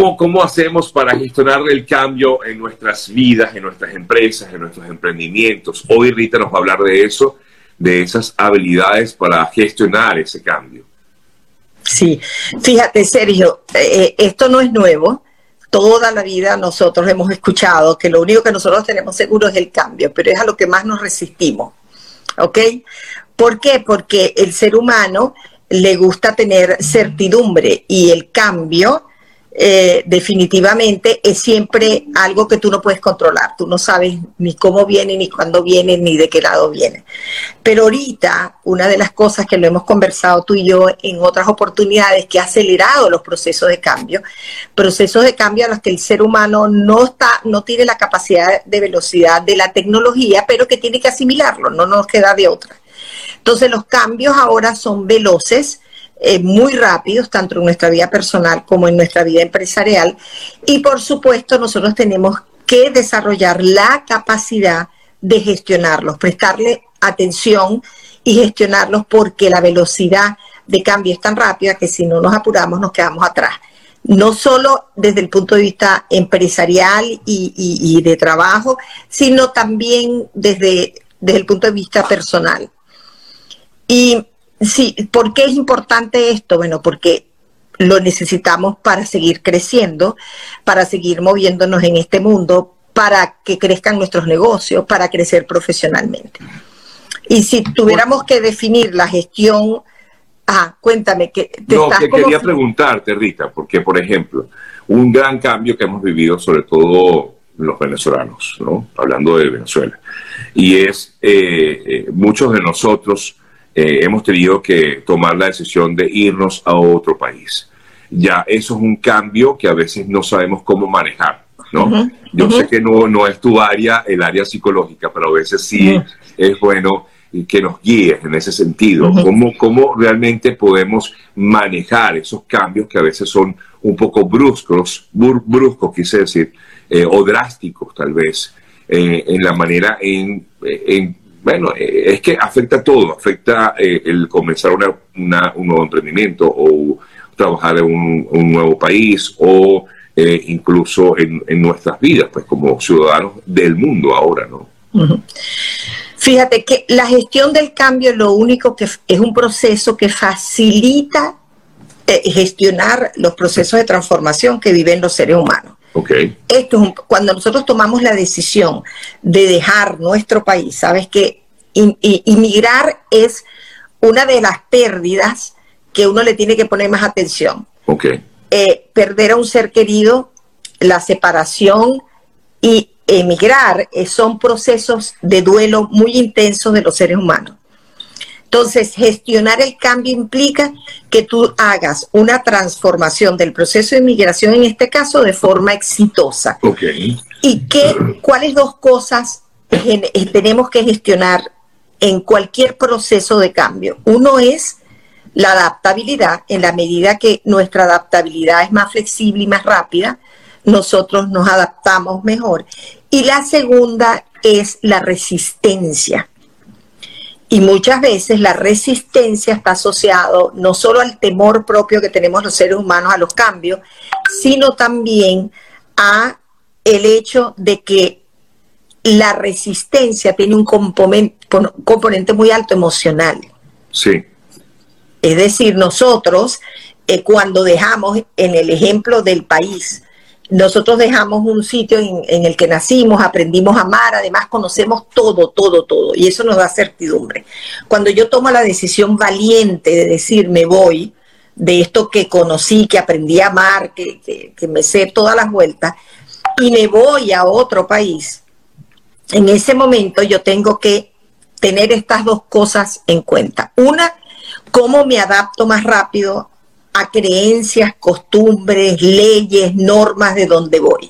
¿Cómo, ¿Cómo hacemos para gestionar el cambio en nuestras vidas, en nuestras empresas, en nuestros emprendimientos? Hoy Rita nos va a hablar de eso, de esas habilidades para gestionar ese cambio. Sí, fíjate Sergio, eh, esto no es nuevo. Toda la vida nosotros hemos escuchado que lo único que nosotros tenemos seguro es el cambio, pero es a lo que más nos resistimos. ¿Ok? ¿Por qué? Porque el ser humano le gusta tener certidumbre y el cambio eh, definitivamente es siempre algo que tú no puedes controlar. Tú no sabes ni cómo viene, ni cuándo viene, ni de qué lado viene. Pero ahorita, una de las cosas que lo hemos conversado tú y yo en otras oportunidades, que ha acelerado los procesos de cambio, procesos de cambio a los que el ser humano no está, no tiene la capacidad de velocidad de la tecnología, pero que tiene que asimilarlo, no nos queda de otra. Entonces los cambios ahora son veloces, eh, muy rápidos, tanto en nuestra vida personal como en nuestra vida empresarial. Y por supuesto, nosotros tenemos que desarrollar la capacidad de gestionarlos, prestarle atención y gestionarlos porque la velocidad de cambio es tan rápida que si no nos apuramos nos quedamos atrás. No solo desde el punto de vista empresarial y, y de trabajo, sino también desde, desde el punto de vista personal. Y Sí, ¿por qué es importante esto? Bueno, porque lo necesitamos para seguir creciendo, para seguir moviéndonos en este mundo, para que crezcan nuestros negocios, para crecer profesionalmente. Y si tuviéramos que definir la gestión, ah, cuéntame que te no, que quería preguntarte, Rita, porque por ejemplo, un gran cambio que hemos vivido, sobre todo los venezolanos, ¿no? Hablando de Venezuela, y es eh, eh, muchos de nosotros eh, hemos tenido que tomar la decisión de irnos a otro país. Ya eso es un cambio que a veces no sabemos cómo manejar, ¿no? Yo sé que no, no es tu área, el área psicológica, pero a veces sí es bueno que nos guíes en ese sentido. ¿Cómo, ¿Cómo realmente podemos manejar esos cambios que a veces son un poco bruscos, bruscos quise decir, eh, o drásticos tal vez, eh, en la manera en, en bueno, eh, es que afecta todo, afecta eh, el comenzar una, un nuevo emprendimiento o trabajar en un, nuevo país o eh, incluso en, nuestras vidas, pues como ciudadanos del mundo ahora, ¿no? Fíjate que la gestión del cambio lo único que es un proceso que facilita gestionar los procesos de transformación que viven los seres humanos. Okay. Esto es cuando nosotros tomamos la decisión de dejar nuestro país, sabes que inmigrar es una de las pérdidas que uno le tiene que poner más atención. Okay. Eh, perder a un ser querido, la separación y emigrar eh, son procesos de duelo muy intensos de los seres humanos. Entonces, gestionar el cambio implica que tú hagas una transformación del proceso de inmigración, en este caso, de forma exitosa. ¿Y qué, cuáles dos cosas eh, tenemos que gestionar en cualquier proceso de cambio? Uno es la adaptabilidad, en la medida que nuestra adaptabilidad es más flexible y más rápida, nosotros nos adaptamos mejor. Y la segunda es la resistencia. Y muchas veces la resistencia está asociado no solo al temor propio que tenemos los seres humanos a los cambios, sino también a el hecho de que la resistencia tiene un componente, muy alto emocional. Sí. Es decir, nosotros eh, cuando dejamos en el ejemplo del país nosotros dejamos un sitio en, el que nacimos, aprendimos a amar, además conocemos todo, todo, todo, y eso nos da certidumbre. Cuando yo tomo la decisión valiente de decir me voy de esto que conocí, que aprendí a amar, que, que me sé todas las vueltas, y me voy a otro país, en ese momento yo tengo que tener estas dos cosas en cuenta. Una, cómo me adapto más rápido a creencias, costumbres, leyes, normas de donde voy.